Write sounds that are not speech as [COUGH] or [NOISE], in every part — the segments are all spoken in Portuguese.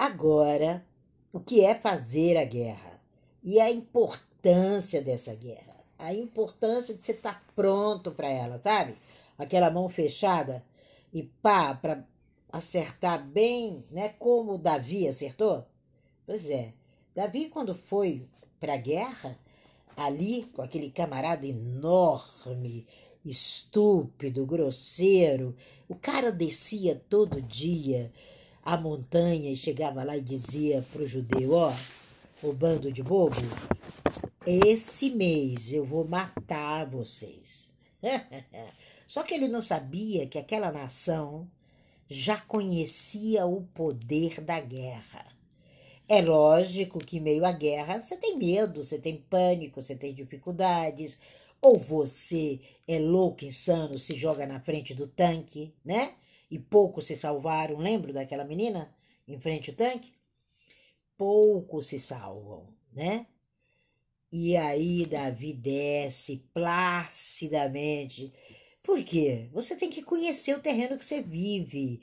Agora, o que é fazer a guerra e a importância dessa guerra, a importância de você estar pronto para ela, sabe? Aquela mão fechada e pá, para acertar bem, né? Como Davi acertou. Pois é, Davi, quando foi para a guerra, ali com aquele camarada enorme, estúpido, grosseiro, o cara descia todo dia a montanha e chegava lá e dizia para o judeu: Ó, o bando de bobo, esse mês eu vou matar vocês. [LAUGHS] Só que ele não sabia que aquela nação já conhecia o poder da guerra. É lógico que, meio à guerra, você tem medo, você tem pânico, você tem dificuldades, ou você é louco, insano, se joga na frente do tanque, né? E poucos se salvaram. Lembro daquela menina em frente ao tanque? Poucos se salvam, né? E aí Davi desce placidamente. Por quê? Você tem que conhecer o terreno que você vive.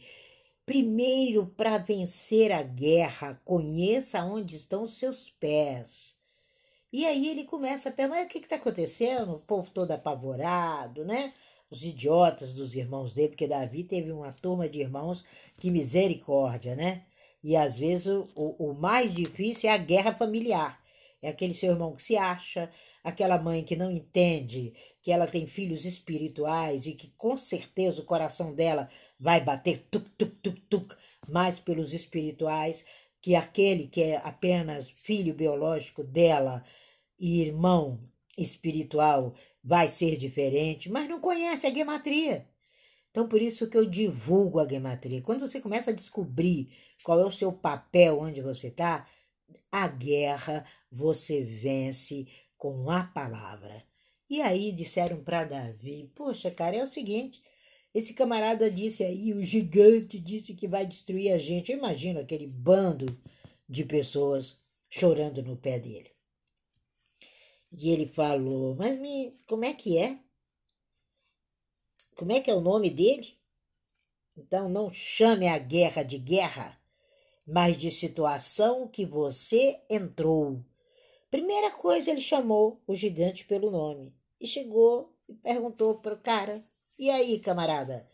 Primeiro, para vencer a guerra, conheça onde estão os seus pés. E aí ele começa a perguntar: o que está acontecendo? O povo todo apavorado, né? Os idiotas dos irmãos dele, porque Davi teve uma turma de irmãos que misericórdia, né? E às vezes o, o, mais difícil é a guerra familiar. É aquele seu irmão que se acha, aquela mãe que não entende que ela tem filhos espirituais e que com certeza o coração dela vai bater tuc, tuc, tuc, tuc, mais pelos espirituais que aquele que é apenas filho biológico dela e irmão espiritual vai ser diferente, mas não conhece a gematria. Então, por isso que eu divulgo a gematria. Quando você começa a descobrir qual é o seu papel onde você está, a guerra você vence com a palavra. E aí disseram para Davi: Poxa, cara, é o seguinte. Esse camarada disse aí, o gigante disse que vai destruir a gente. Eu imagino aquele bando de pessoas chorando no pé dele. E ele falou: Mas me, como é que é? Como é que é o nome dele? Então não chame a guerra de guerra, mas de situação que você entrou. Primeira coisa, ele chamou o gigante pelo nome e chegou e perguntou para o cara: E aí, camarada?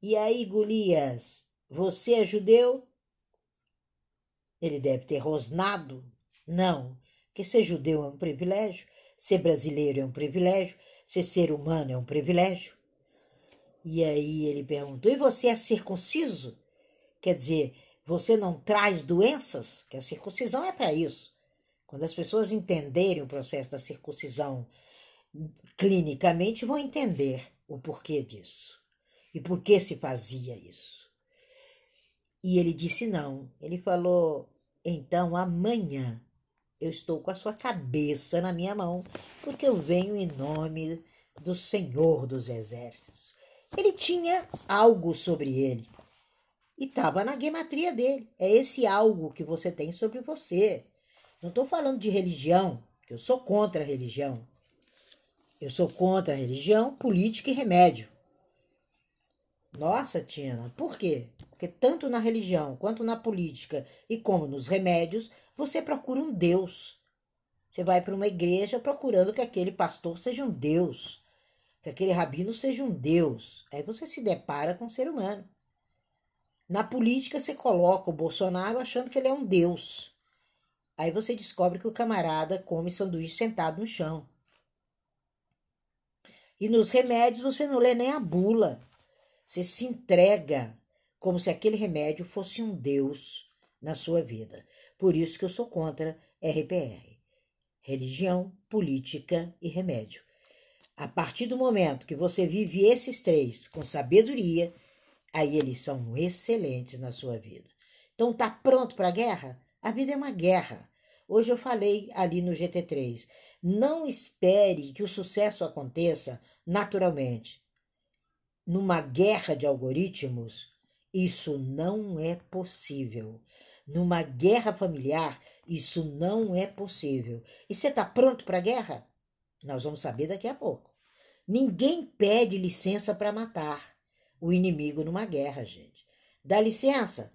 E aí, Golias, você é judeu? Ele deve ter rosnado. Não, que ser judeu é um privilégio, ser brasileiro é um privilégio, ser ser humano é um privilégio. E aí ele perguntou: E você é circunciso? Quer dizer, você não traz doenças? Que a circuncisão é para isso. Quando as pessoas entenderem o processo da circuncisão clinicamente, vão entender o porquê disso e por que se fazia isso. E ele disse não. Ele falou: então amanhã eu estou com a sua cabeça na minha mão, porque eu venho em nome do Senhor dos Exércitos. Ele tinha algo sobre ele e estava na gematria dele. É esse algo que você tem sobre você. Não estou falando de religião, que eu sou contra a religião. Eu sou contra a religião, política e remédio. Nossa, Tina, por quê? Porque tanto na religião, quanto na política e como nos remédios, você procura um Deus. Você vai para uma igreja procurando que aquele pastor seja um Deus, que aquele rabino seja um Deus. Aí você se depara com um ser humano. Na política, você coloca o Bolsonaro achando que ele é um Deus. Aí você descobre que o camarada come sanduíche sentado no chão. E nos remédios você não lê nem a bula. Você se entrega como se aquele remédio fosse um Deus na sua vida. Por isso que eu sou contra RPR. Religião, política e remédio. A partir do momento que você vive esses três com sabedoria, aí eles são excelentes na sua vida. Então tá pronto para a guerra? A vida é uma guerra. Hoje eu falei ali no GT3. Não espere que o sucesso aconteça naturalmente. Numa guerra de algoritmos, isso não é possível. Numa guerra familiar, isso não é possível. E você está pronto para a guerra? Nós vamos saber daqui a pouco. Ninguém pede licença para matar o inimigo numa guerra, gente. Dá licença?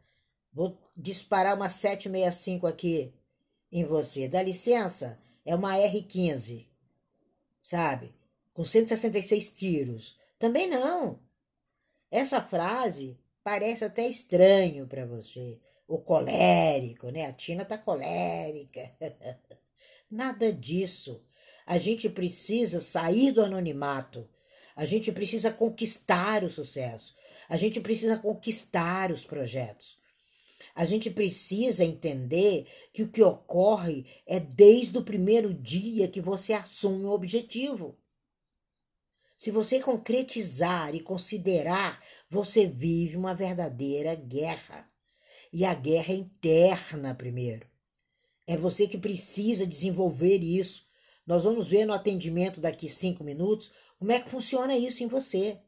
Vou disparar uma 765 aqui em você. Dá licença? É uma R15. Sabe? Com 166 tiros. Também não. Essa frase parece até estranho para você. O colérico, né? A Tina tá colérica. [LAUGHS] Nada disso. A gente precisa sair do anonimato. A gente precisa conquistar o sucesso. A gente precisa conquistar os projetos. A gente precisa entender que o que ocorre é desde o primeiro dia que você assume o objetivo. Se você concretizar e considerar, você vive uma verdadeira guerra. E a guerra é interna primeiro. É você que precisa desenvolver isso. Nós vamos ver no atendimento daqui cinco minutos como é que funciona isso em você.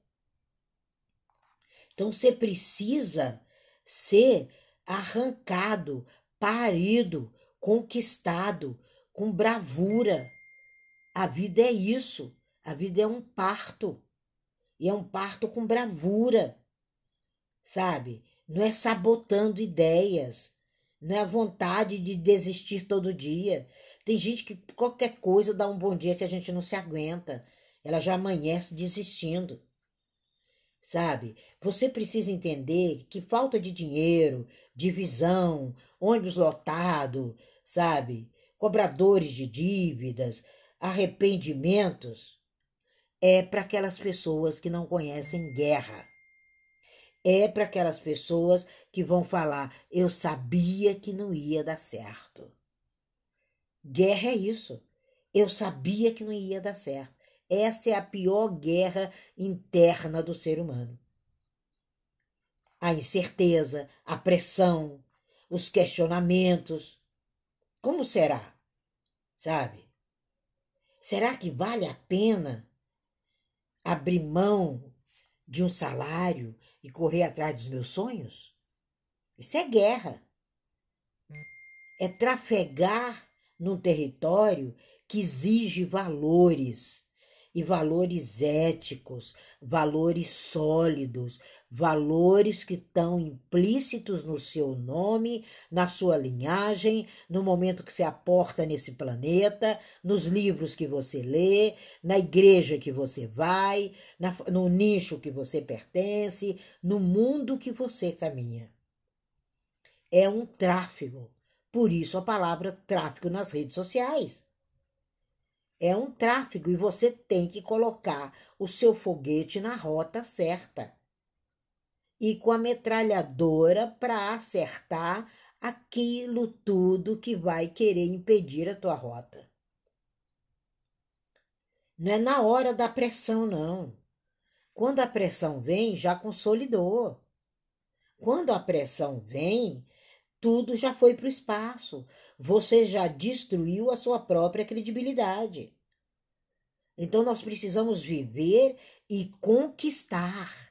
Então você precisa ser arrancado, parido, conquistado, com bravura. A vida é isso. A vida é um parto. E é um parto com bravura. Sabe? Não é sabotando ideias. Não é a vontade de desistir todo dia. Tem gente que qualquer coisa dá um bom dia que a gente não se aguenta. Ela já amanhece desistindo. Sabe? Você precisa entender que falta de dinheiro, de visão, ônibus lotado, sabe? Cobradores de dívidas, arrependimentos é para aquelas pessoas que não conhecem guerra. É para aquelas pessoas que vão falar: eu sabia que não ia dar certo. Guerra é isso. Eu sabia que não ia dar certo. Essa é a pior guerra interna do ser humano. A incerteza, a pressão, os questionamentos. Como será? Sabe? Será que vale a pena abrir mão de um salário e correr atrás dos meus sonhos? Isso é guerra. É trafegar num território que exige valores e valores éticos, valores sólidos, valores que estão implícitos no seu nome, na sua linhagem, no momento que você aporta nesse planeta, nos livros que você lê, na igreja que você vai, na, no nicho que você pertence, no mundo que você caminha. É um tráfego. Por isso a palavra tráfego nas redes sociais. É um tráfego e você tem que colocar o seu foguete na rota certa e com a metralhadora para acertar aquilo tudo que vai querer impedir a tua rota. Não é na hora da pressão, não. Quando a pressão vem, já consolidou. Quando a pressão vem, tudo já foi para o espaço. Você já destruiu a sua própria credibilidade. Então nós precisamos viver e conquistar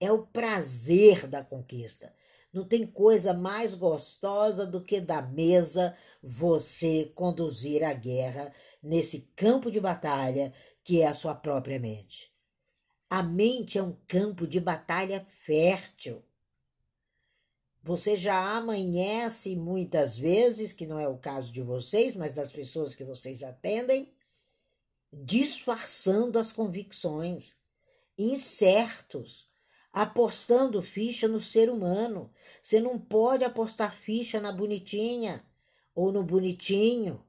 é o prazer da conquista. Não tem coisa mais gostosa do que da mesa você conduzir a guerra nesse campo de batalha que é a sua própria mente. A mente é um campo de batalha fértil. Você já amanhece muitas vezes, que não é o caso de vocês, mas das pessoas que vocês atendem, disfarçando as convicções, incertos, apostando ficha no ser humano. Você não pode apostar ficha na bonitinha ou no bonitinho.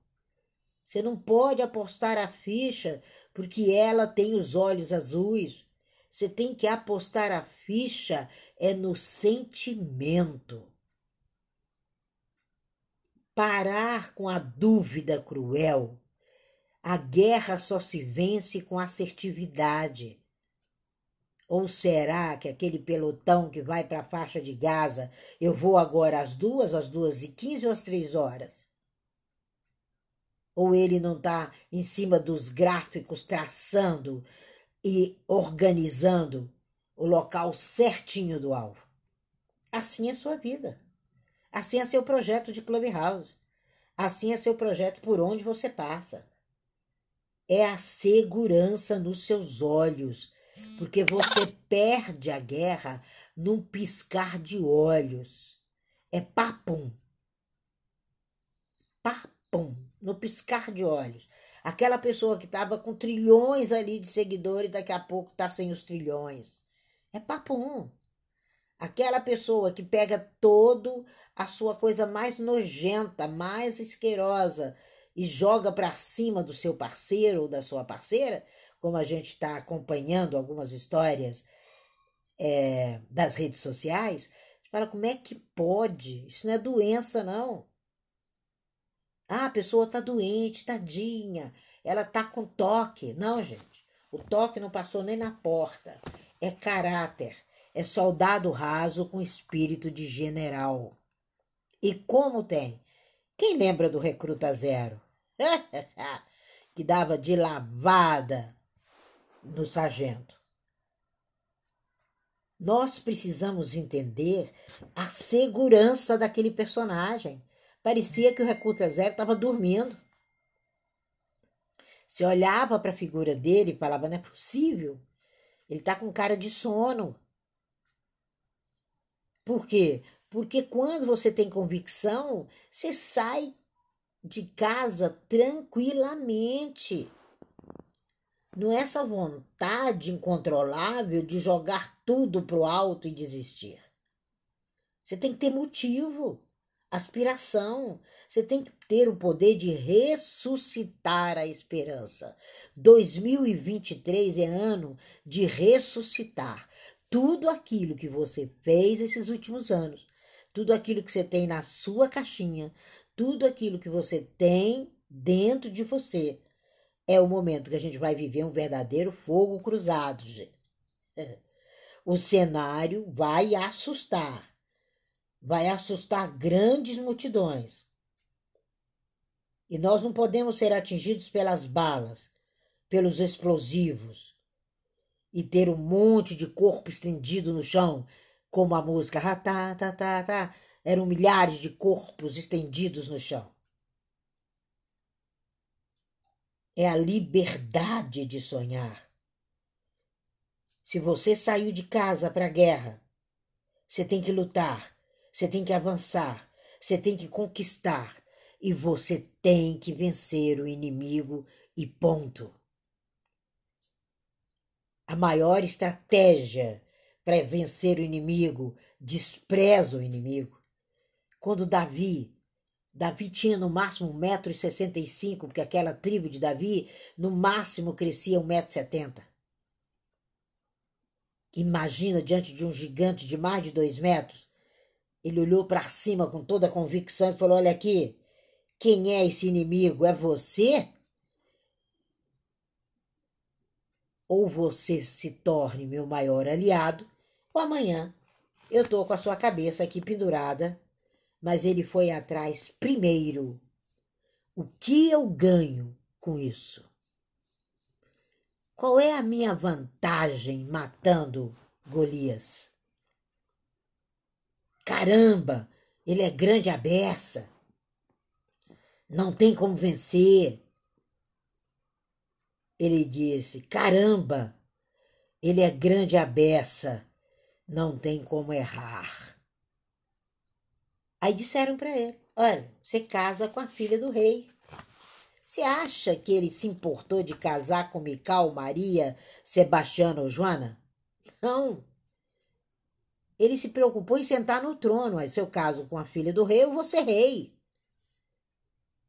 Você não pode apostar a ficha porque ela tem os olhos azuis. Você tem que apostar a ficha é no sentimento. Parar com a dúvida cruel. A guerra só se vence com assertividade. Ou será que aquele pelotão que vai para a faixa de Gaza, eu vou agora às duas, às duas e quinze ou às três horas? Ou ele não está em cima dos gráficos traçando e organizando o local certinho do alvo? Assim é sua vida. Assim é seu projeto de Clubhouse. Assim é seu projeto por onde você passa. É a segurança nos seus olhos porque você perde a guerra num piscar de olhos. É papum. Papum. No piscar de olhos. Aquela pessoa que estava com trilhões ali de seguidores, daqui a pouco está sem os trilhões. É papum. Aquela pessoa que pega todo a sua coisa mais nojenta, mais asquerosa e joga para cima do seu parceiro ou da sua parceira, como a gente está acompanhando algumas histórias é, das redes sociais, fala como é que pode? Isso não é doença, não. Ah, a pessoa está doente, tadinha, ela está com toque. Não, gente, o toque não passou nem na porta. É caráter, é soldado raso com espírito de general. E como tem? Quem lembra do Recruta Zero? [LAUGHS] que dava de lavada no sargento. Nós precisamos entender a segurança daquele personagem. Parecia que o Recruta Zero estava dormindo. Você olhava para a figura dele e falava: não é possível. Ele está com cara de sono. Por quê? Porque quando você tem convicção, você sai de casa tranquilamente. Não é essa vontade incontrolável de jogar tudo pro alto e desistir. Você tem que ter motivo, aspiração. Você tem que ter o poder de ressuscitar a esperança. 2023 é ano de ressuscitar tudo aquilo que você fez esses últimos anos, tudo aquilo que você tem na sua caixinha, tudo aquilo que você tem dentro de você. É o momento que a gente vai viver um verdadeiro fogo cruzado, gente. [LAUGHS] O cenário vai assustar. Vai assustar grandes multidões. E nós não podemos ser atingidos pelas balas, pelos explosivos e ter um monte de corpo estendido no chão, como a música. tá, tá, tá, tá eram milhares de corpos estendidos no chão. É a liberdade de sonhar. Se você saiu de casa para a guerra, você tem que lutar, você tem que avançar, você tem que conquistar e você tem que vencer o inimigo e ponto. A maior estratégia para vencer o inimigo despreza o inimigo. Quando Davi, Davi tinha no máximo 1,65m, porque aquela tribo de Davi no máximo crescia 1,70m. Imagina diante de um gigante de mais de dois metros. Ele olhou para cima com toda a convicção e falou: Olha aqui, quem é esse inimigo? É você? Ou você se torne meu maior aliado, ou amanhã eu tô com a sua cabeça aqui pendurada mas ele foi atrás primeiro. O que eu ganho com isso? Qual é a minha vantagem matando Golias? Caramba, ele é grande a beça. Não tem como vencer. Ele disse: Caramba, ele é grande a beça. Não tem como errar. Aí disseram para ele: Olha, você casa com a filha do rei. Você acha que ele se importou de casar com Mical, Maria, Sebastião ou Joana? Não. Ele se preocupou em sentar no trono. Aí, seu caso com a filha do rei, eu vou ser rei.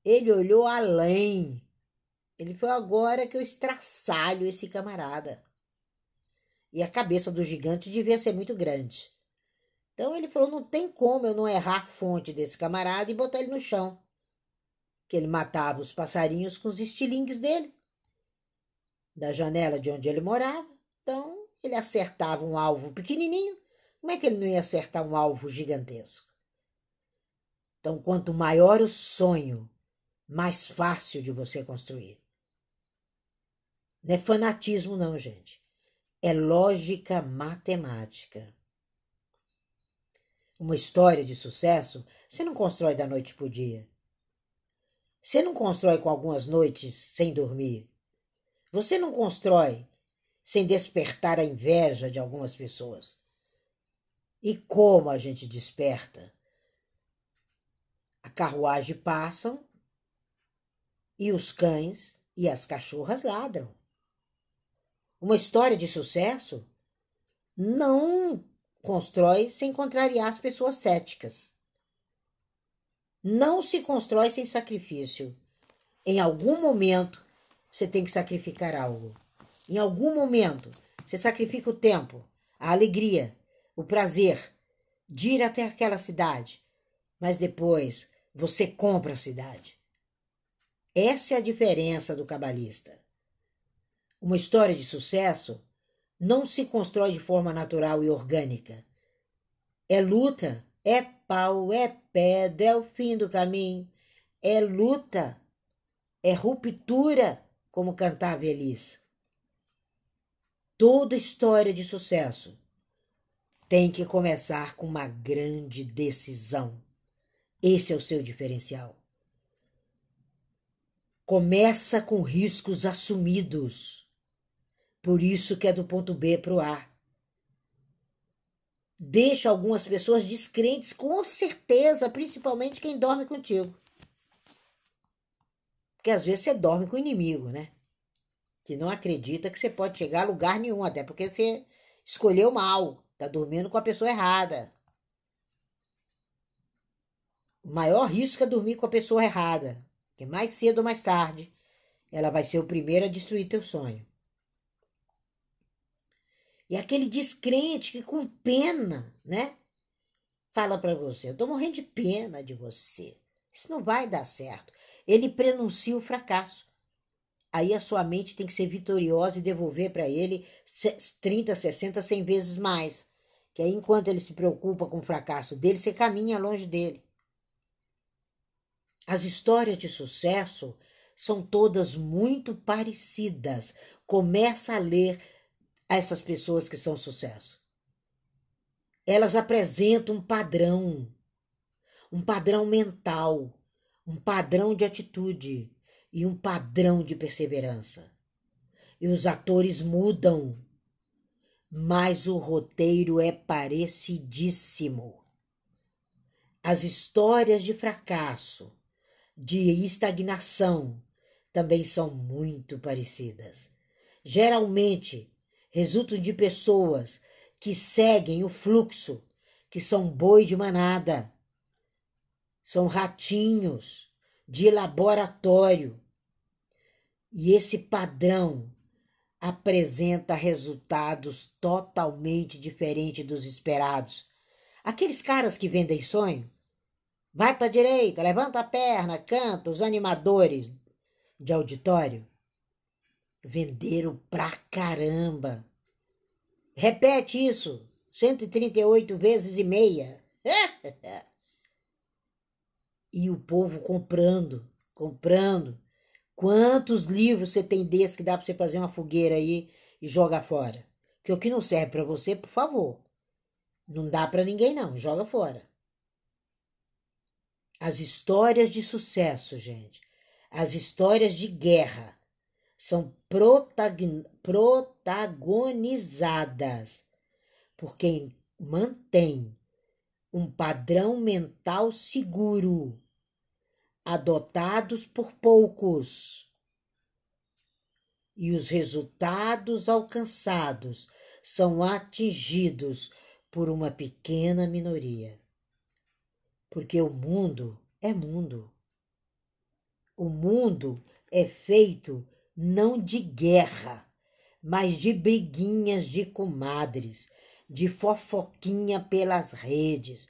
Ele olhou além. Ele foi agora que eu estraçalho esse camarada. E a cabeça do gigante devia ser muito grande. Então ele falou: não tem como eu não errar a fonte desse camarada e botar ele no chão. Que ele matava os passarinhos com os estilingues dele, da janela de onde ele morava. Então ele acertava um alvo pequenininho. Como é que ele não ia acertar um alvo gigantesco? Então, quanto maior o sonho, mais fácil de você construir. Não é fanatismo, não, gente. É lógica matemática uma história de sucesso, você não constrói da noite para o dia. Você não constrói com algumas noites sem dormir. Você não constrói sem despertar a inveja de algumas pessoas. E como a gente desperta? carruagens passam e os cães e as cachorras ladram. Uma história de sucesso não constrói sem contrariar as pessoas céticas. Não se constrói sem sacrifício. Em algum momento, você tem que sacrificar algo. Em algum momento, você sacrifica o tempo, a alegria, o prazer de ir até aquela cidade. Mas depois, você compra a cidade. Essa é a diferença do cabalista. Uma história de sucesso não se constrói de forma natural e orgânica. É luta, é pau, é pedra, é o fim do caminho, é luta, é ruptura, como cantava Elis. Toda história de sucesso tem que começar com uma grande decisão. Esse é o seu diferencial. Começa com riscos assumidos. Por isso que é do ponto B para o A. Deixa algumas pessoas descrentes, com certeza, principalmente quem dorme contigo. Porque às vezes você dorme com o inimigo, né? Que não acredita que você pode chegar a lugar nenhum, até porque você escolheu mal, tá dormindo com a pessoa errada. O maior risco é dormir com a pessoa errada, que mais cedo ou mais tarde ela vai ser o primeiro a destruir teu sonho. E aquele descrente que com pena, né? Fala para você, eu tô morrendo de pena de você. Isso não vai dar certo. Ele prenuncia o fracasso. Aí a sua mente tem que ser vitoriosa e devolver para ele 30, 60, 100 vezes mais. Que aí, enquanto ele se preocupa com o fracasso dele, você caminha longe dele. As histórias de sucesso são todas muito parecidas. Começa a ler essas pessoas que são sucesso. Elas apresentam um padrão, um padrão mental, um padrão de atitude e um padrão de perseverança. E os atores mudam, mas o roteiro é parecidíssimo. As histórias de fracasso, de estagnação, também são muito parecidas. Geralmente, resultam de pessoas que seguem o fluxo, que são boi de manada, são ratinhos de laboratório. E esse padrão apresenta resultados totalmente diferentes dos esperados. Aqueles caras que vendem sonho, vai para a direita, levanta a perna, canta, os animadores de auditório venderam pra caramba. Repete isso 138 vezes e meia. [LAUGHS] e o povo comprando, comprando. Quantos livros você tem desse que dá para você fazer uma fogueira aí e jogar fora? Que o que não serve para você, por favor. Não dá para ninguém não, joga fora. As histórias de sucesso, gente. As histórias de guerra são protagonizadas por quem mantém um padrão mental seguro, adotados por poucos. E os resultados alcançados são atingidos por uma pequena minoria. Porque o mundo é mundo. O mundo é feito não de guerra, mas de briguinhas de comadres, de fofoquinha pelas redes.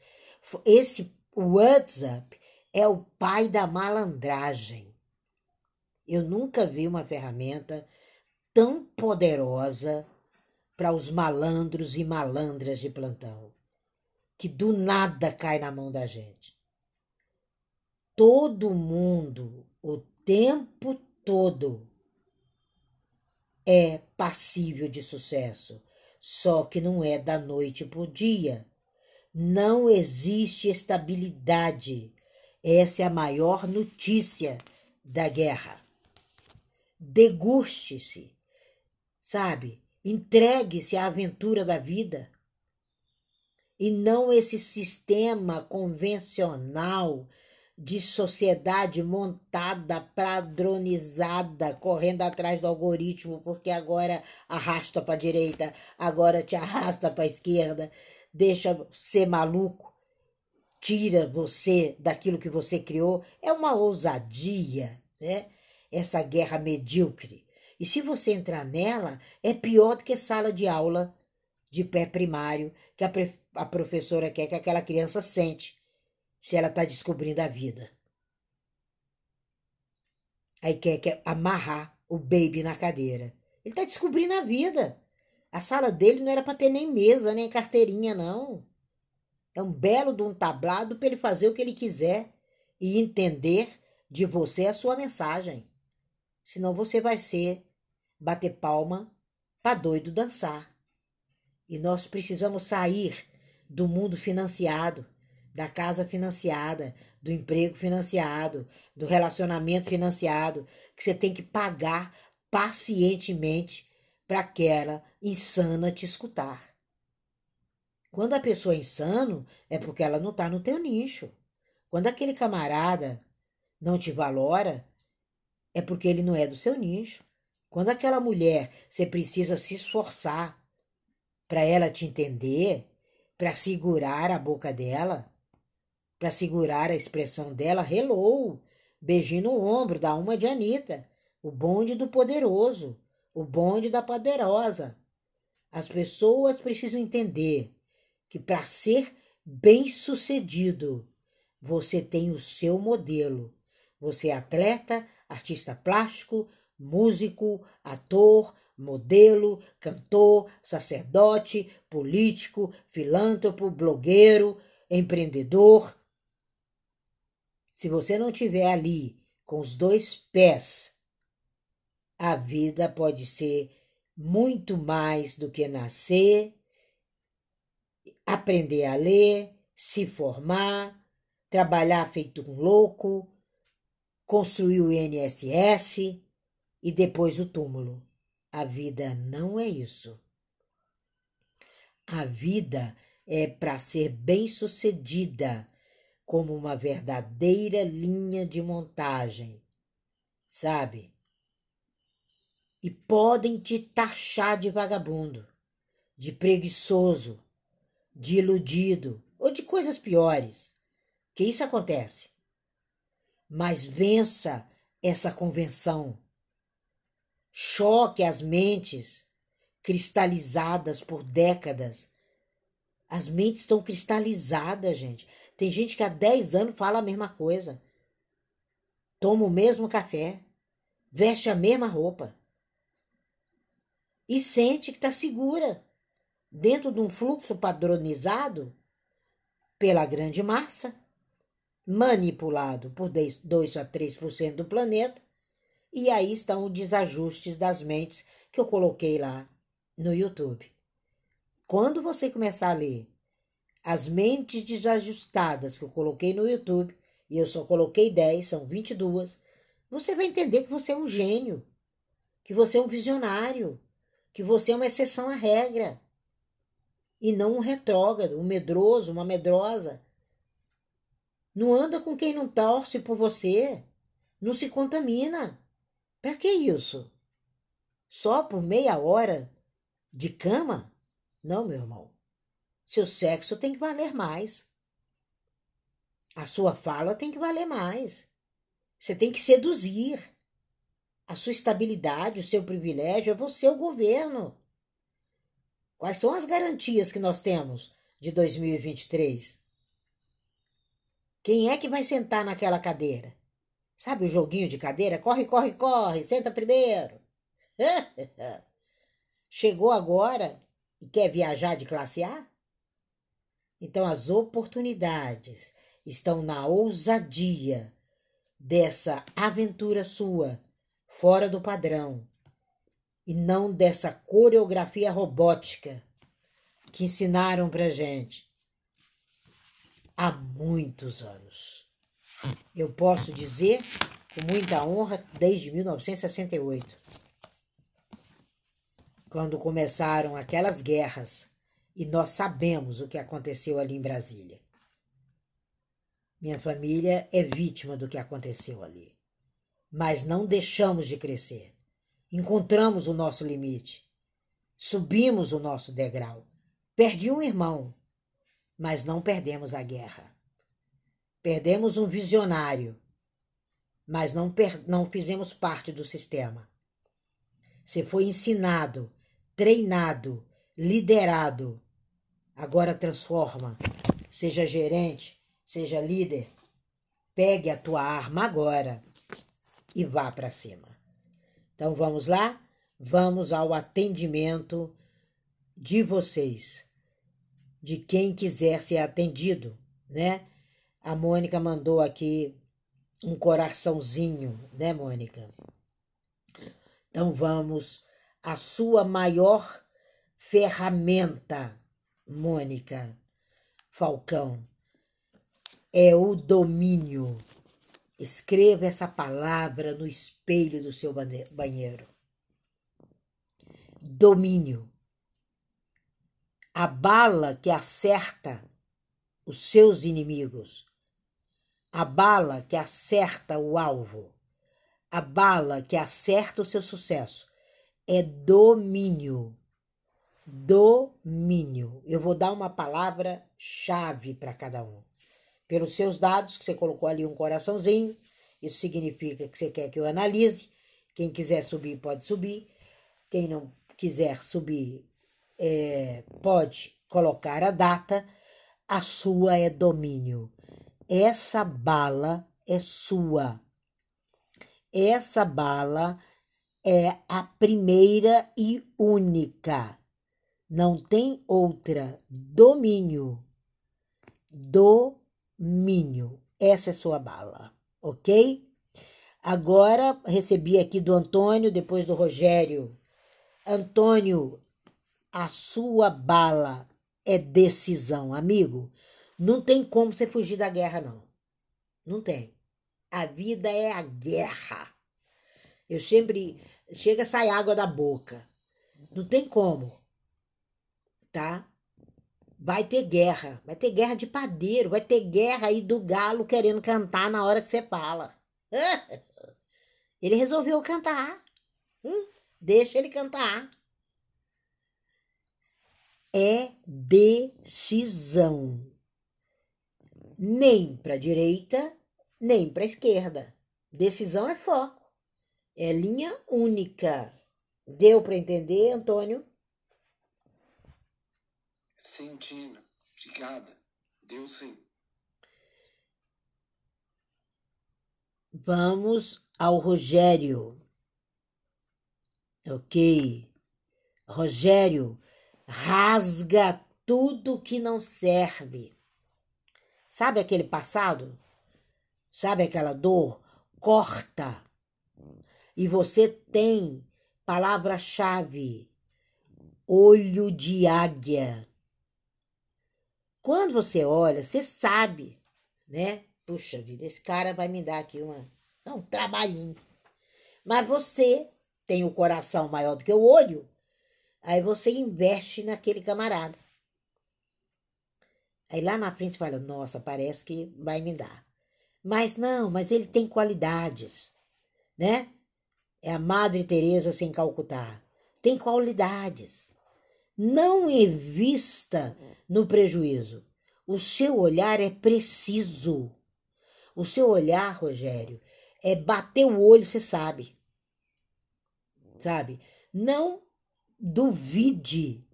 Esse WhatsApp é o pai da malandragem. Eu nunca vi uma ferramenta tão poderosa para os malandros e malandras de plantão, que do nada cai na mão da gente. Todo mundo, o tempo todo, é passível de sucesso só que não é da noite para o dia. Não existe estabilidade. Essa é a maior notícia da guerra. Deguste-se, sabe? Entregue-se à aventura da vida. E não esse sistema convencional de sociedade montada, padronizada, correndo atrás do algoritmo, porque agora arrasta para a direita, agora te arrasta para a esquerda, deixa ser maluco, tira você daquilo que você criou. É uma ousadia, né? Essa guerra medíocre. E se você entrar nela, é pior do que sala de aula de pé primário que a, a professora quer que aquela criança sente se ela está descobrindo a vida. Aí quer, quer amarrar o baby na cadeira. Ele está descobrindo a vida. A sala dele não era para ter nem mesa, nem carteirinha, não. É um belo de um tablado para ele fazer o que ele quiser e entender de você a sua mensagem. Senão você vai ser bater palma para doido dançar. E nós precisamos sair do mundo financiado da casa financiada, do emprego financiado, do relacionamento financiado, que você tem que pagar pacientemente para aquela insana te escutar. Quando a pessoa é insano, é porque ela não está no teu nicho. Quando aquele camarada não te valora, é porque ele não é do seu nicho. Quando aquela mulher você precisa se esforçar para ela te entender, para segurar a boca dela, para segurar a expressão dela, hello, beijinho no ombro da uma de Anitta, o bonde do poderoso, o bonde da poderosa. As pessoas precisam entender que para ser bem-sucedido, você tem o seu modelo. Você é atleta, artista plástico, músico, ator, modelo, cantor, sacerdote, político, filântropo, blogueiro, empreendedor, se você não tiver ali com os dois pés, a vida pode ser muito mais do que nascer, aprender a ler, se formar, trabalhar feito um louco, construir o INSS e depois o túmulo. A vida não é isso. A vida é para ser bem-sucedida como uma verdadeira linha de montagem, sabe? E podem te taxar de vagabundo, de preguiçoso, de iludido ou de coisas piores, que isso acontece. Mas vença essa convenção. Choque as mentes cristalizadas por décadas. As mentes estão cristalizadas, gente. Tem gente que há 10 anos fala a mesma coisa. Toma o mesmo café, veste a mesma roupa. E sente que está segura dentro de um fluxo padronizado pela grande massa, manipulado por 2 a 3% do planeta. E aí estão os desajustes das mentes que eu coloquei lá no YouTube. Quando você começar a ler as mentes desajustadas que eu coloquei no YouTube, e eu só coloquei 10, são 22, você vai entender que você é um gênio, que você é um visionário, que você é uma exceção à regra, e não um retrógrado, um medroso, uma medrosa. Não anda com quem não torce por você, não se contamina. Para que isso? Só por meia hora de cama? Não, meu irmão. Seu sexo tem que valer mais. A sua fala tem que valer mais. Você tem que seduzir. A sua estabilidade, o seu privilégio é você, o governo. Quais são as garantias que nós temos de 2023? Quem é que vai sentar naquela cadeira? Sabe o joguinho de cadeira? Corre, corre, corre, senta primeiro. [LAUGHS] Chegou agora e quer viajar de classe A? Então, as oportunidades estão na ousadia dessa aventura sua, fora do padrão, e não dessa coreografia robótica que ensinaram pra gente há muitos anos. Eu posso dizer com muita honra desde 1968, quando começaram aquelas guerras e nós sabemos o que aconteceu ali em Brasília. Minha família é vítima do que aconteceu ali. Mas não deixamos de crescer. Encontramos o nosso limite. Subimos o nosso degrau. Perdi um irmão, mas não perdemos a guerra. Perdemos um visionário, mas não, não fizemos parte do sistema. Você foi ensinado, treinado, liderado. Agora transforma. Seja gerente, seja líder. Pegue a tua arma agora e vá para cima. Então vamos lá? Vamos ao atendimento de vocês, de quem quiser ser atendido, né? A Mônica mandou aqui um coraçãozinho, né, Mônica? Então vamos a sua maior ferramenta, Mônica Falcão, é o domínio. Escreva essa palavra no espelho do seu banheiro. Domínio. A bala que acerta os seus inimigos. A bala que acerta o alvo. A bala que acerta o seu sucesso. É domínio. Domínio. Eu vou dar uma palavra-chave para cada um pelos seus dados, que você colocou ali um coraçãozinho, isso significa que você quer que eu analise. Quem quiser subir, pode subir. Quem não quiser subir, é, pode colocar a data. A sua é domínio. Essa bala é sua. Essa bala é a primeira e única. Não tem outra. Domínio. Domínio. Essa é sua bala, ok? Agora recebi aqui do Antônio, depois do Rogério. Antônio, a sua bala é decisão, amigo. Não tem como você fugir da guerra, não. Não tem. A vida é a guerra. Eu sempre. Chega a sair água da boca. Não tem como. Tá? Vai ter guerra, vai ter guerra de padeiro, vai ter guerra aí do galo querendo cantar na hora que você fala. [LAUGHS] Ele resolveu cantar. Hum, deixa ele cantar. É decisão. Nem para direita, nem para esquerda. Decisão é foco. É linha única. Deu para entender, Antônio? Sentindo. Obrigada. Deu sim. Vamos ao Rogério. Ok. Rogério, rasga tudo que não serve. Sabe aquele passado? Sabe aquela dor? Corta. E você tem palavra-chave: olho de águia. Quando você olha, você sabe, né? Puxa vida, esse cara vai me dar aqui uma, um trabalhinho. Mas você tem o coração maior do que o olho, aí você investe naquele camarada. Aí lá na frente fala, nossa, parece que vai me dar. Mas não, mas ele tem qualidades, né? É a Madre Teresa sem Calcutá. Tem qualidades. Não invista no prejuízo. O seu olhar é preciso. O seu olhar, Rogério, é bater o olho, você sabe. Sabe? Não duvide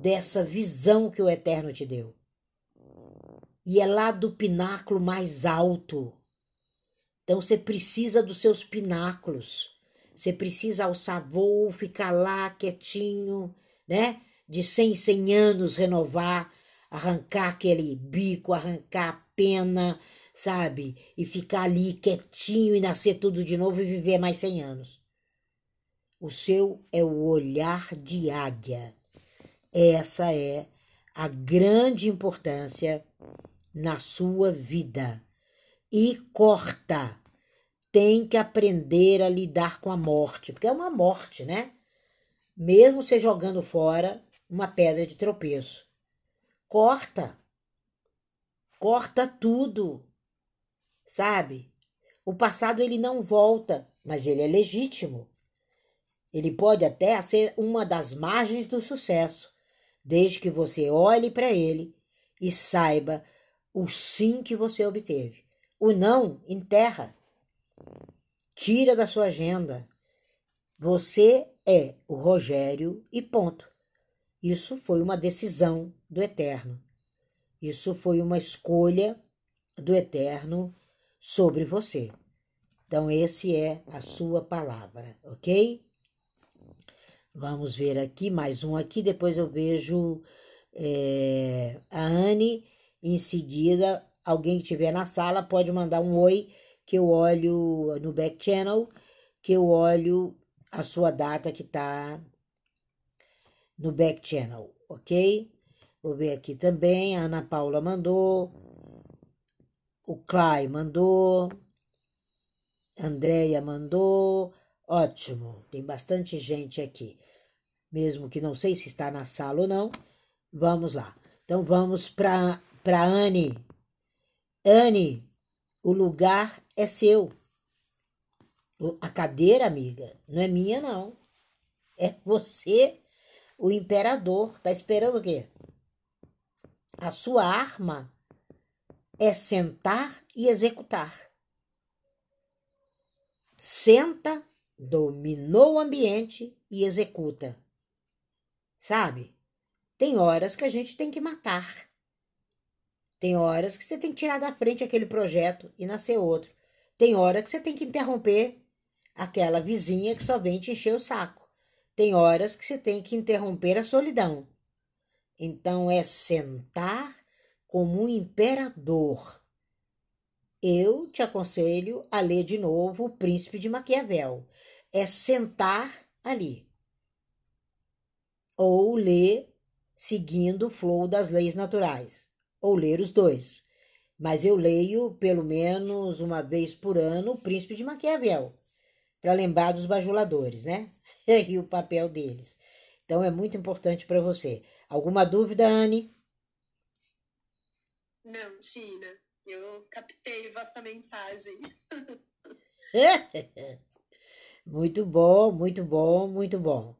dessa visão que o Eterno te deu. E é lá do pináculo mais alto. Então você precisa dos seus pináculos. Você precisa alçar voo, ficar lá quietinho né? De 100 em 100 anos renovar, arrancar aquele bico, arrancar a pena, sabe? E ficar ali quietinho e nascer tudo de novo e viver mais 100 anos. O seu é o olhar de águia. Essa é a grande importância na sua vida. E corta. Tem que aprender a lidar com a morte, porque é uma morte, né? Mesmo você jogando fora uma pedra de tropeço. Corta. Corta tudo. sabe? O passado ele não volta, mas ele é legítimo. Ele pode até ser uma das margens do sucesso, desde que você olhe para ele e saiba o sim que você obteve. O não enterra. Tira da sua agenda. Você é o Rogério e ponto. Isso foi uma decisão do Eterno. Isso foi uma escolha do Eterno sobre você. Então, esse é a sua palavra, ok? Vamos ver aqui, mais um aqui, depois eu vejo é, a Anne. Em seguida, alguém que estiver na sala pode mandar um oi, que eu olho no back channel, que eu olho a sua data que está no back channel, ok? Vou ver aqui também, a Ana Paula mandou, o Clay mandou, Andréia mandou, ótimo, tem bastante gente aqui, mesmo que não sei se está na sala ou não, vamos lá. Então vamos para para Anne. Anne, o lugar é seu. A cadeira, amiga, não é minha, não. É você, o imperador. Tá esperando o quê? A sua arma é sentar e executar. Senta, dominou o ambiente e executa. Sabe? Tem horas que a gente tem que matar. Tem horas que você tem que tirar da frente aquele projeto e nascer outro. Tem hora que você tem que interromper aquela vizinha que só vem te encher o saco. Tem horas que você tem que interromper a solidão. Então é sentar como um imperador. Eu te aconselho a ler de novo O Príncipe de Maquiavel. É sentar ali. Ou ler seguindo o flow das leis naturais. Ou ler os dois. Mas eu leio pelo menos uma vez por ano O Príncipe de Maquiavel para lembrar dos bajuladores, né? [LAUGHS] e o papel deles. Então é muito importante para você. Alguma dúvida, Anne? Não, Tina. Eu captei vossa mensagem. [LAUGHS] muito bom, muito bom, muito bom.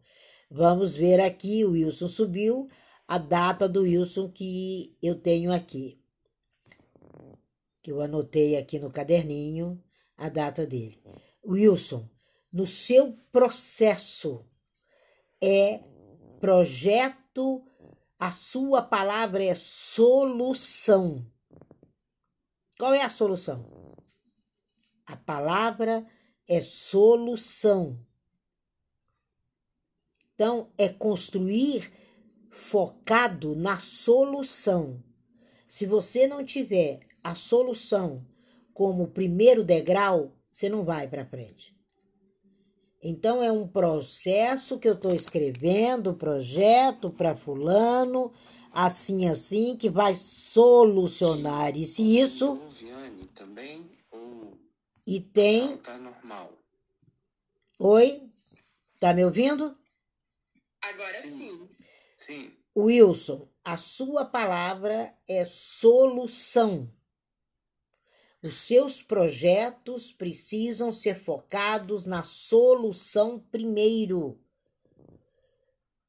Vamos ver aqui, o Wilson subiu a data do Wilson que eu tenho aqui. Que eu anotei aqui no caderninho a data dele. Wilson, no seu processo. É projeto, a sua palavra é solução. Qual é a solução? A palavra é solução. Então, é construir focado na solução. Se você não tiver a solução como primeiro degrau, você não vai para frente. Então é um processo que eu estou escrevendo, projeto para fulano, assim assim, que vai solucionar isso e isso. também ou e tem. tá normal. Oi, tá me ouvindo? Agora sim. Sim. Wilson, a sua palavra é solução. Os seus projetos precisam ser focados na solução primeiro.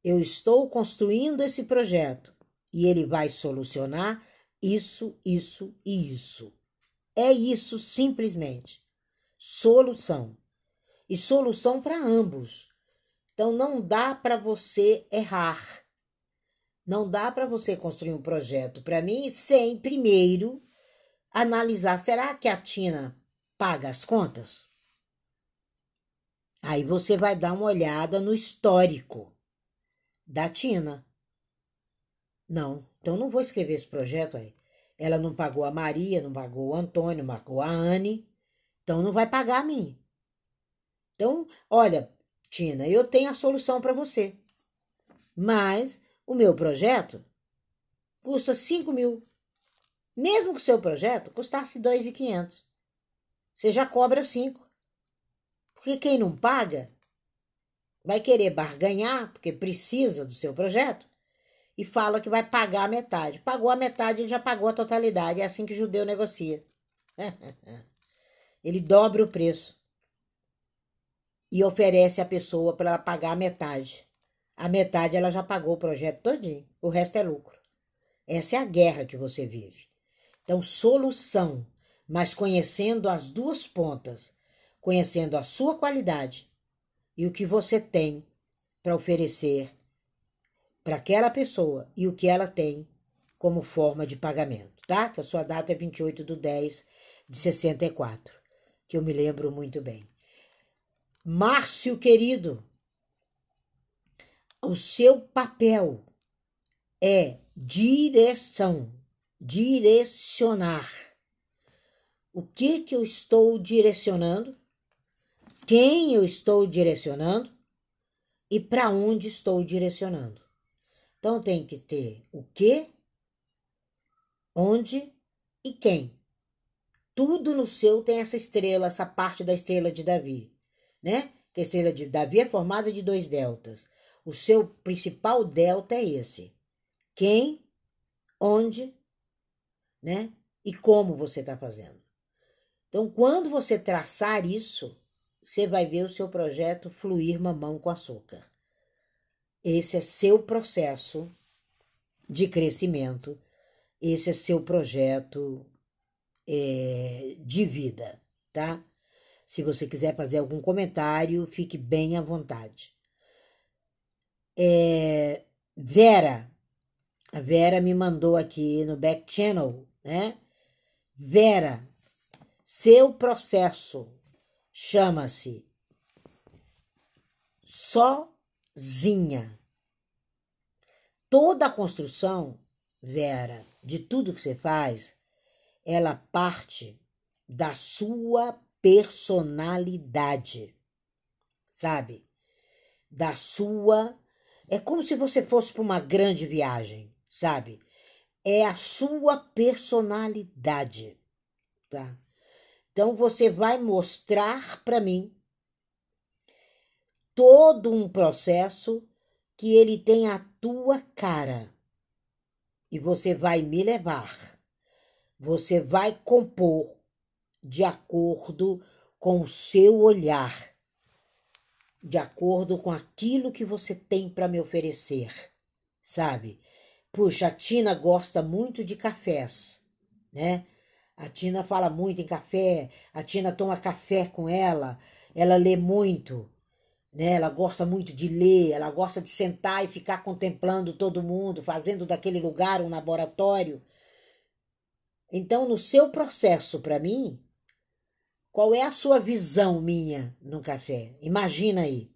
Eu estou construindo esse projeto e ele vai solucionar isso, isso e isso. É isso simplesmente. Solução. E solução para ambos. Então não dá para você errar. Não dá para você construir um projeto para mim sem primeiro analisar: será que a Tina paga as contas? Aí você vai dar uma olhada no histórico da Tina. Não, então não vou escrever esse projeto aí. Ela não pagou a Maria, não pagou o Antônio, não pagou a Anne, então não vai pagar a mim. Então, olha, Tina, eu tenho a solução para você. Mas o meu projeto custa 5 mil. Mesmo que o seu projeto custasse 2.500, você já cobra 5. Porque quem não paga vai querer barganhar, porque precisa do seu projeto, e fala que vai pagar a metade. Pagou a metade, ele já pagou a totalidade. É assim que o judeu negocia. [LAUGHS] Ele dobra o preço e oferece a pessoa para ela pagar a metade. A metade ela já pagou o projeto todinho, o resto é lucro. Essa é a guerra que você vive. Então, solução, mas conhecendo as duas pontas, conhecendo a sua qualidade e o que você tem para oferecer para aquela pessoa e o que ela tem como forma de pagamento, tá? A sua data é 28 de 10 de 64, que eu me lembro muito bem. Márcio querido, o seu papel é direção, direcionar. O que que eu estou direcionando? Quem eu estou direcionando? E para onde estou direcionando? Então tem que ter o que, onde e quem. Tudo no seu tem essa estrela, essa parte da estrela de Davi, né? Que a estrela de Davi é formada de dois deltas. O seu principal delta é esse. Quem, onde, né? E como você está fazendo. Então, quando você traçar isso, você vai ver o seu projeto fluir mamão com açúcar. Esse é seu processo de crescimento, esse é seu projeto é, de vida, tá? Se você quiser fazer algum comentário, fique bem à vontade. É, Vera, a Vera me mandou aqui no back channel, né? Vera, seu processo chama-se sozinha. Toda a construção, Vera, de tudo que você faz, ela parte da sua personalidade, sabe? Da sua. É como se você fosse para uma grande viagem, sabe? É a sua personalidade, tá? Então você vai mostrar para mim todo um processo que ele tem a tua cara. E você vai me levar. Você vai compor de acordo com o seu olhar, de acordo com aquilo que você tem para me oferecer, sabe? Puxa, a Tina gosta muito de cafés, né? A Tina fala muito em café, a Tina toma café com ela, ela lê muito né? Ela gosta muito de ler, ela gosta de sentar e ficar contemplando todo mundo, fazendo daquele lugar um laboratório. Então, no seu processo, para mim, qual é a sua visão minha no café? Imagina aí.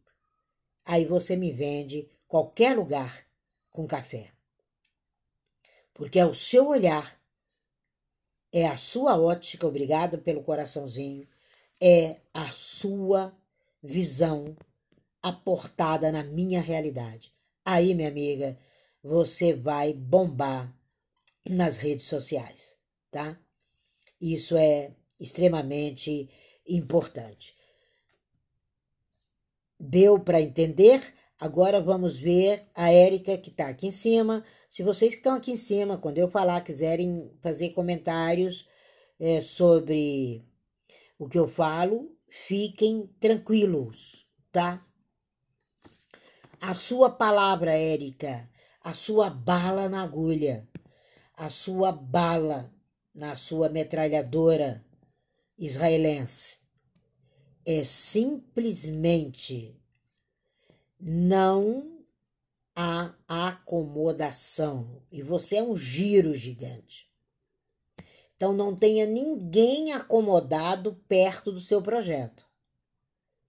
Aí você me vende qualquer lugar com café. Porque é o seu olhar, é a sua ótica, obrigada pelo coraçãozinho, é a sua visão aportada na minha realidade. Aí, minha amiga, você vai bombar nas redes sociais, tá? Isso é extremamente importante. Deu para entender? Agora vamos ver a Érica que está aqui em cima. Se vocês que estão aqui em cima, quando eu falar, quiserem fazer comentários é, sobre o que eu falo, fiquem tranquilos, tá? a sua palavra, Érica, a sua bala na agulha, a sua bala na sua metralhadora israelense é simplesmente não há acomodação e você é um giro gigante. Então não tenha ninguém acomodado perto do seu projeto.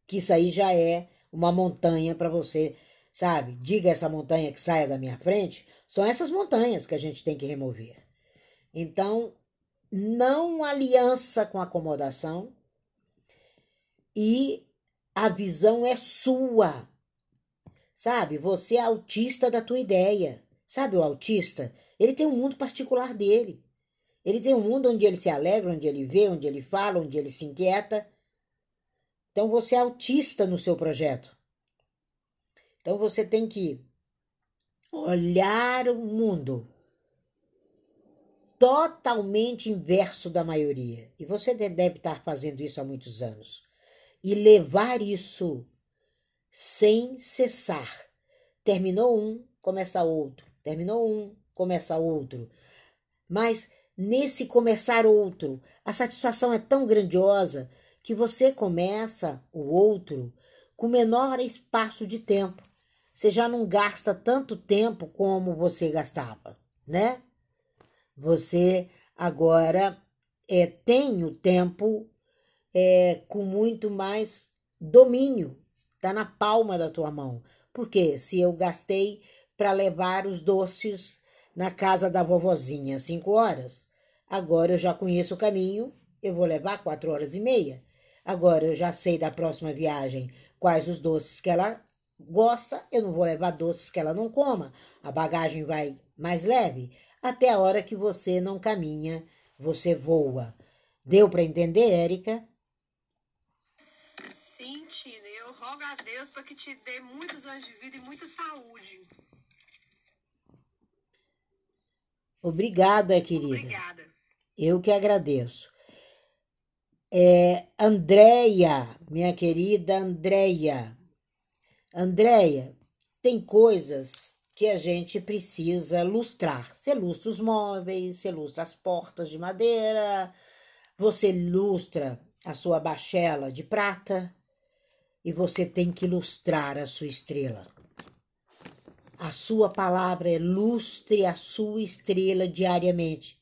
Que isso aí já é uma montanha para você sabe? Diga essa montanha que saia da minha frente. São essas montanhas que a gente tem que remover. Então, não aliança com acomodação e a visão é sua. Sabe? Você é autista da tua ideia. Sabe o autista? Ele tem um mundo particular dele. Ele tem um mundo onde ele se alegra, onde ele vê, onde ele fala, onde ele se inquieta. Então você é autista no seu projeto. Então você tem que olhar o mundo totalmente inverso da maioria. E você deve estar fazendo isso há muitos anos. E levar isso sem cessar. Terminou um, começa outro. Terminou um, começa outro. Mas nesse começar outro, a satisfação é tão grandiosa que você começa o outro com menor espaço de tempo. Você já não gasta tanto tempo como você gastava, né? Você agora é, tem o tempo é, com muito mais domínio, tá na palma da tua mão. Porque se eu gastei para levar os doces na casa da vovozinha cinco horas, agora eu já conheço o caminho, eu vou levar quatro horas e meia. Agora eu já sei da próxima viagem quais os doces que ela gosta, eu não vou levar doces que ela não coma. A bagagem vai mais leve até a hora que você não caminha, você voa. Deu para entender, Érica? Sim, Tina. Eu rogo a Deus para que te dê muitos anos de vida e muita saúde. Obrigada, querida. Obrigada. Eu que agradeço. É, Andréia, minha querida Andréia. Andréia, tem coisas que a gente precisa lustrar. Você lustra os móveis, você lustra as portas de madeira, você lustra a sua bachela de prata e você tem que lustrar a sua estrela. A sua palavra é lustre a sua estrela diariamente.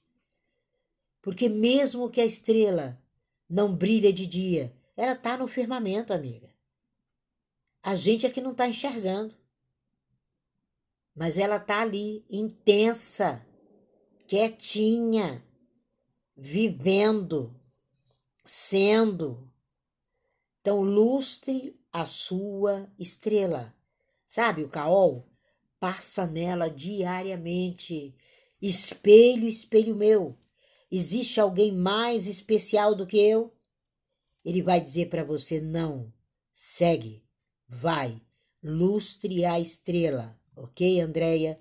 Porque mesmo que a estrela não brilha de dia. Ela está no firmamento, amiga. A gente é que não está enxergando. Mas ela está ali, intensa, quietinha, vivendo, sendo. Então, lustre a sua estrela. Sabe o caol? Passa nela diariamente. Espelho, espelho meu. Existe alguém mais especial do que eu? Ele vai dizer para você: não, segue, vai, lustre a estrela, ok, Andréia?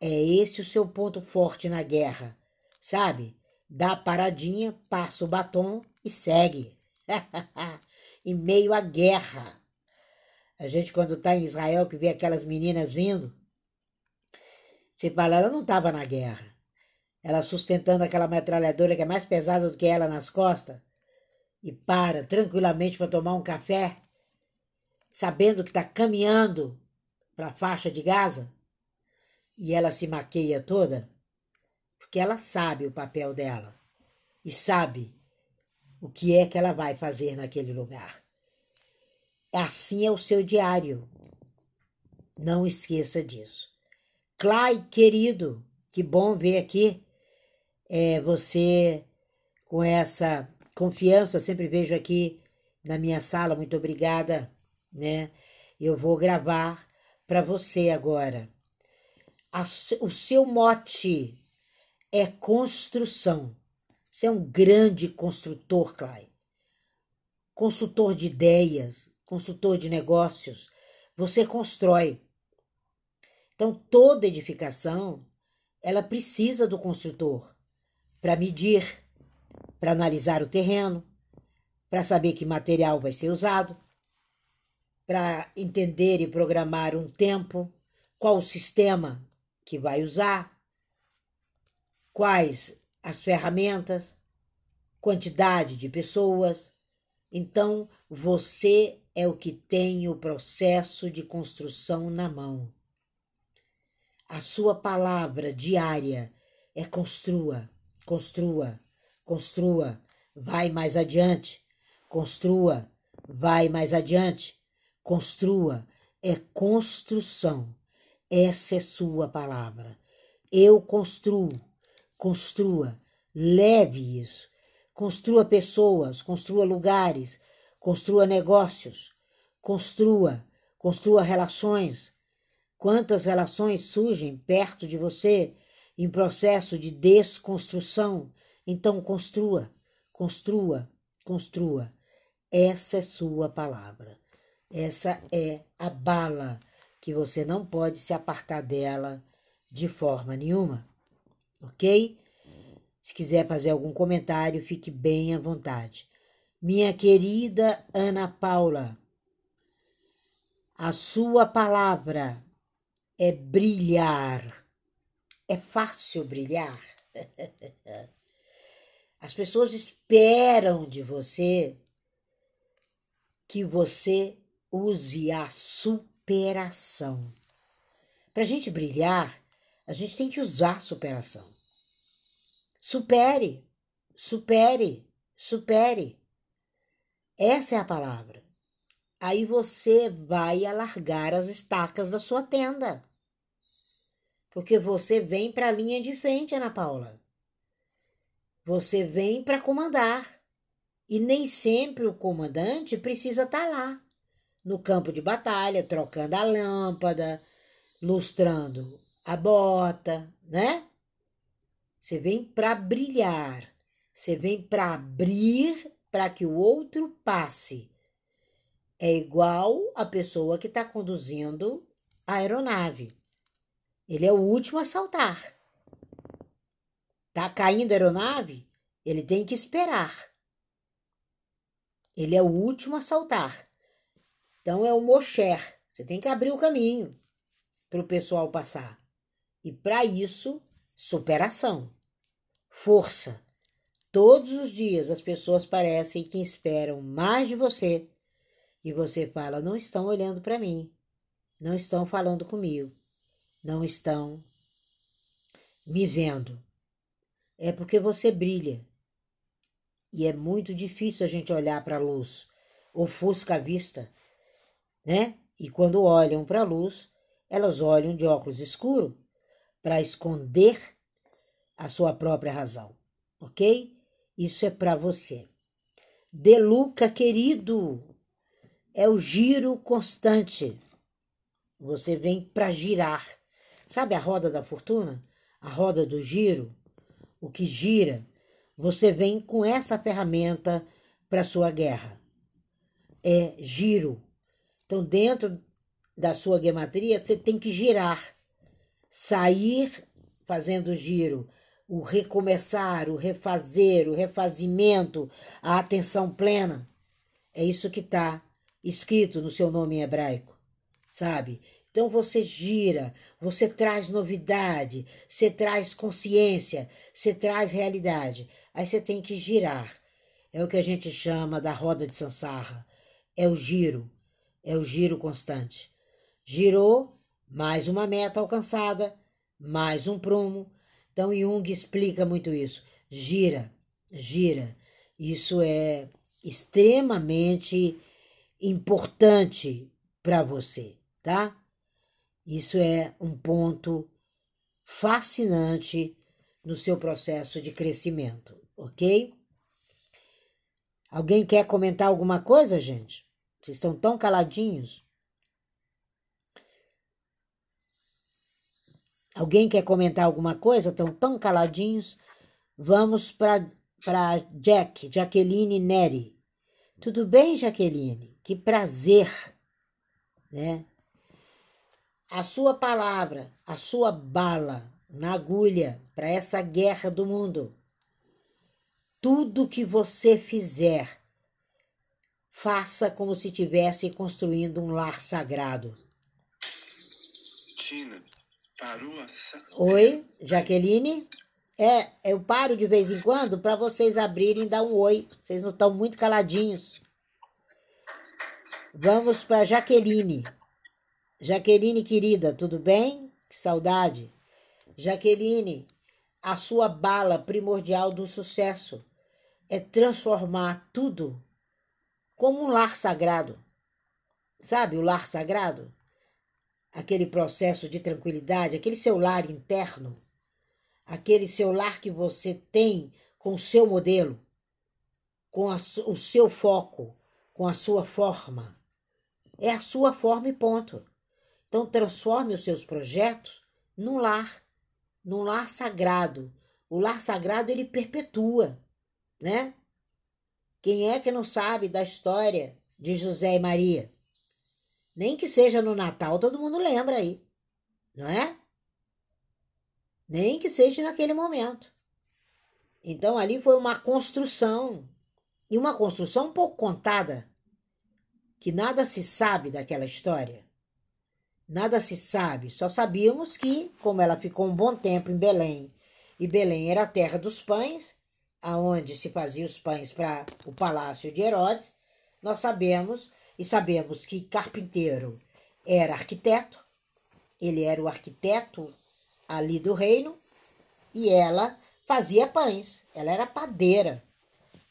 É esse o seu ponto forte na guerra, sabe? Dá paradinha, passa o batom e segue. [LAUGHS] em meio à guerra. A gente, quando está em Israel, que vê aquelas meninas vindo, você fala, ela não estava na guerra ela sustentando aquela metralhadora que é mais pesada do que ela nas costas, e para tranquilamente para tomar um café, sabendo que está caminhando para a faixa de Gaza, e ela se maqueia toda, porque ela sabe o papel dela e sabe o que é que ela vai fazer naquele lugar. Assim é o seu diário. Não esqueça disso. Clay, querido, que bom ver aqui é, você com essa confiança, sempre vejo aqui na minha sala, muito obrigada, né? Eu vou gravar para você agora. A, o seu mote é construção. Você é um grande construtor, Clay. Consultor de ideias, consultor de negócios. Você constrói. Então, toda edificação, ela precisa do construtor para medir, para analisar o terreno, para saber que material vai ser usado, para entender e programar um tempo, qual o sistema que vai usar, quais as ferramentas, quantidade de pessoas. Então, você é o que tem o processo de construção na mão. A sua palavra diária é construa, Construa, construa, vai mais adiante. Construa, vai mais adiante. Construa, é construção. Essa é sua palavra. Eu construo, construa, leve isso. Construa pessoas, construa lugares, construa negócios, construa, construa relações. Quantas relações surgem perto de você em processo de desconstrução. Então construa, construa, construa. Essa é sua palavra. Essa é a bala que você não pode se apartar dela de forma nenhuma. Ok? Se quiser fazer algum comentário, fique bem à vontade. Minha querida Ana Paula, a sua palavra é brilhar. É fácil brilhar. [LAUGHS] As pessoas esperam de você que você use a superação. Para a gente brilhar, a gente tem que usar superação. Supere, supere, supere. Essa é a palavra. Aí você vai alargar as estacas da sua tenda. Porque você vem para a linha de frente, Ana Paula. Você vem para comandar. E nem sempre o comandante precisa estar tá lá, no campo de batalha, trocando a lâmpada, lustrando a bota, né? Você vem para brilhar. Você vem para abrir para que o outro passe. É igual a pessoa que está conduzindo a aeronave. Ele é o último a saltar. Tá caindo a aeronave? Ele tem que esperar. Ele é o último a saltar. Então é o Mosher. Você tem que abrir o caminho para o pessoal passar. E para isso, superação, força, Todos os dias as pessoas parecem que esperam mais de você e você fala: não estão olhando para mim, não estão falando comigo, não estão me vendo. É porque você brilha. E é muito difícil a gente olhar para a luz, ofusca a vista, né? E quando olham para a luz, elas olham de óculos escuros para esconder a sua própria razão, ok? Isso é para você. Deluca, querido, é o giro constante. Você vem para girar. Sabe a roda da fortuna? A roda do giro? O que gira? Você vem com essa ferramenta para sua guerra. É giro. Então, dentro da sua gematria, você tem que girar. Sair fazendo giro o recomeçar, o refazer, o refazimento, a atenção plena. É isso que está escrito no seu nome em hebraico, sabe? Então você gira, você traz novidade, você traz consciência, você traz realidade. Aí você tem que girar. É o que a gente chama da roda de Sansarra. É o giro, é o giro constante. Girou, mais uma meta alcançada, mais um prumo, então Jung explica muito isso. Gira, gira. Isso é extremamente importante para você, tá? Isso é um ponto fascinante no seu processo de crescimento, ok? Alguém quer comentar alguma coisa, gente? Vocês estão tão caladinhos. Alguém quer comentar alguma coisa? Estão tão caladinhos. Vamos para Jack, Jaqueline Neri. Tudo bem, Jaqueline? Que prazer, né? A sua palavra, a sua bala na agulha para essa guerra do mundo. Tudo que você fizer, faça como se estivesse construindo um lar sagrado. Oi, Jaqueline. É, eu paro de vez em quando para vocês abrirem e dar um oi. Vocês não estão muito caladinhos. Vamos para Jaqueline. Jaqueline, querida, tudo bem? Que saudade. Jaqueline, a sua bala primordial do sucesso é transformar tudo como um lar sagrado. Sabe o lar sagrado? Aquele processo de tranquilidade, aquele seu lar interno, aquele seu lar que você tem com o seu modelo, com a, o seu foco, com a sua forma. É a sua forma e ponto. Então transforme os seus projetos num lar, num lar sagrado. O lar sagrado ele perpetua, né? Quem é que não sabe da história de José e Maria? Nem que seja no Natal, todo mundo lembra aí, não é? Nem que seja naquele momento. Então ali foi uma construção, e uma construção um pouco contada, que nada se sabe daquela história. Nada se sabe, só sabíamos que, como ela ficou um bom tempo em Belém, e Belém era a terra dos pães, aonde se fazia os pães para o palácio de Herodes, nós sabemos e sabemos que carpinteiro era arquiteto, ele era o arquiteto ali do reino e ela fazia pães, ela era padeira.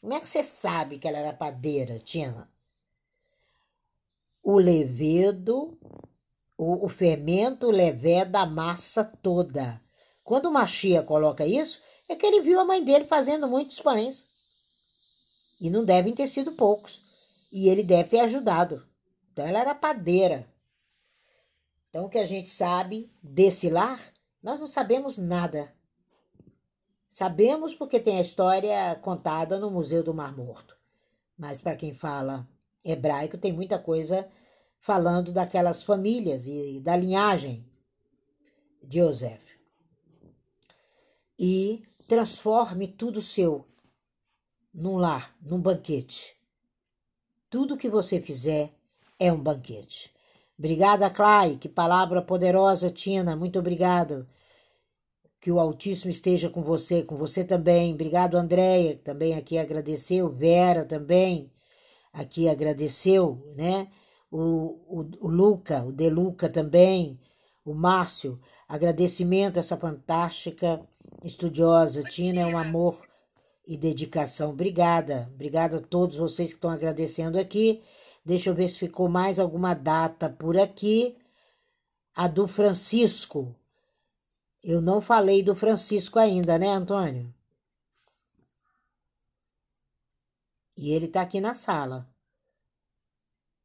Como é que você sabe que ela era padeira, Tina? O levedo, o, o fermento levé da massa toda. Quando o Machia coloca isso, é que ele viu a mãe dele fazendo muitos pães. E não devem ter sido poucos. E ele deve ter ajudado. Então ela era padeira. Então o que a gente sabe desse lar, nós não sabemos nada. Sabemos porque tem a história contada no Museu do Mar Morto. Mas para quem fala hebraico, tem muita coisa falando daquelas famílias e da linhagem de José. E transforme tudo seu num lar, num banquete. Tudo que você fizer é um banquete. Obrigada, Clay. Que palavra poderosa, Tina. Muito obrigado. Que o Altíssimo esteja com você, com você também. Obrigado, Andréia, também aqui agradeceu. Vera também aqui agradeceu, né? O, o, o Luca, o De Luca também. O Márcio, agradecimento a essa fantástica estudiosa. Tina é um amor e dedicação. Obrigada. Obrigada a todos vocês que estão agradecendo aqui. Deixa eu ver se ficou mais alguma data por aqui. A do Francisco. Eu não falei do Francisco ainda, né, Antônio? E ele tá aqui na sala.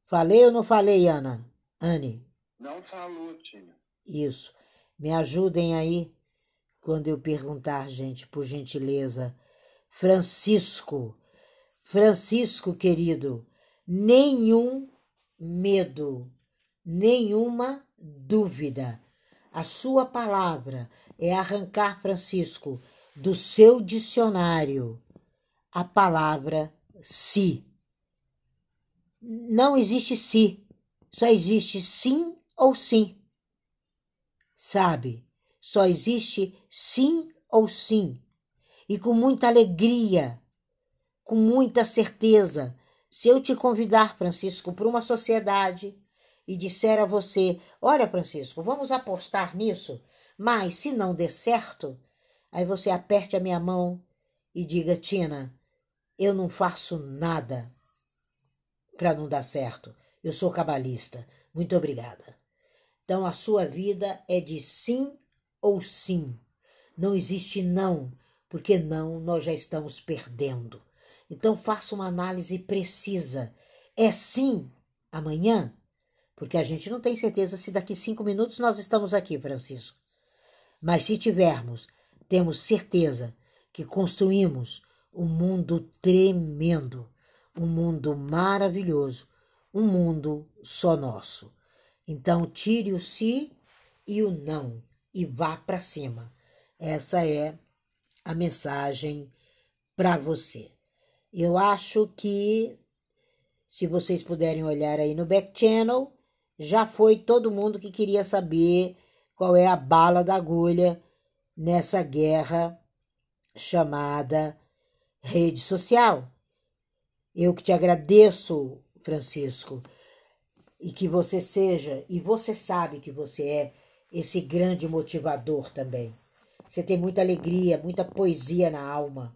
Falei ou não falei, Ana? Anne? Não falou, Tina. Isso. Me ajudem aí quando eu perguntar, gente, por gentileza. Francisco. Francisco, querido, nenhum medo, nenhuma dúvida. A sua palavra é arrancar, Francisco, do seu dicionário a palavra se. Não existe se, só existe sim ou sim. Sabe? Só existe sim ou sim. E com muita alegria, com muita certeza, se eu te convidar, Francisco, para uma sociedade e disser a você: Olha, Francisco, vamos apostar nisso, mas se não der certo, aí você aperte a minha mão e diga: Tina, eu não faço nada para não dar certo. Eu sou cabalista. Muito obrigada. Então a sua vida é de sim ou sim. Não existe não, porque não nós já estamos perdendo. Então faça uma análise precisa. É sim amanhã? Porque a gente não tem certeza se daqui cinco minutos nós estamos aqui, Francisco. Mas se tivermos, temos certeza que construímos um mundo tremendo, um mundo maravilhoso, um mundo só nosso. Então tire o si e o não e vá para cima. Essa é a mensagem para você. Eu acho que, se vocês puderem olhar aí no back channel, já foi todo mundo que queria saber qual é a bala da agulha nessa guerra chamada rede social. Eu que te agradeço, Francisco, e que você seja, e você sabe que você é esse grande motivador também. Você tem muita alegria, muita poesia na alma.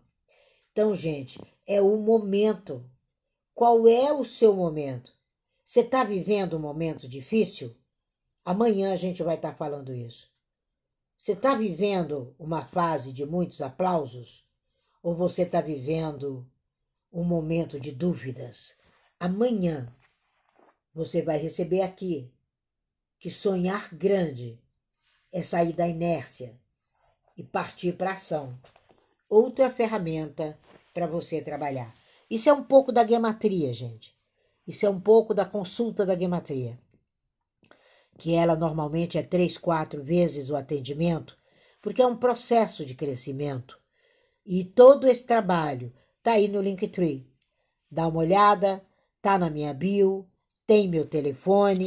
Então, gente, é o momento. Qual é o seu momento? Você está vivendo um momento difícil? Amanhã a gente vai estar tá falando isso. Você está vivendo uma fase de muitos aplausos? Ou você está vivendo um momento de dúvidas? Amanhã você vai receber aqui que sonhar grande é sair da inércia e partir para ação. Outra ferramenta para você trabalhar. Isso é um pouco da gematria, gente. Isso é um pouco da consulta da gematria. Que ela normalmente é três, quatro vezes o atendimento, porque é um processo de crescimento E todo esse trabalho tá aí no Linktree. Dá uma olhada, tá na minha bio, tem meu telefone.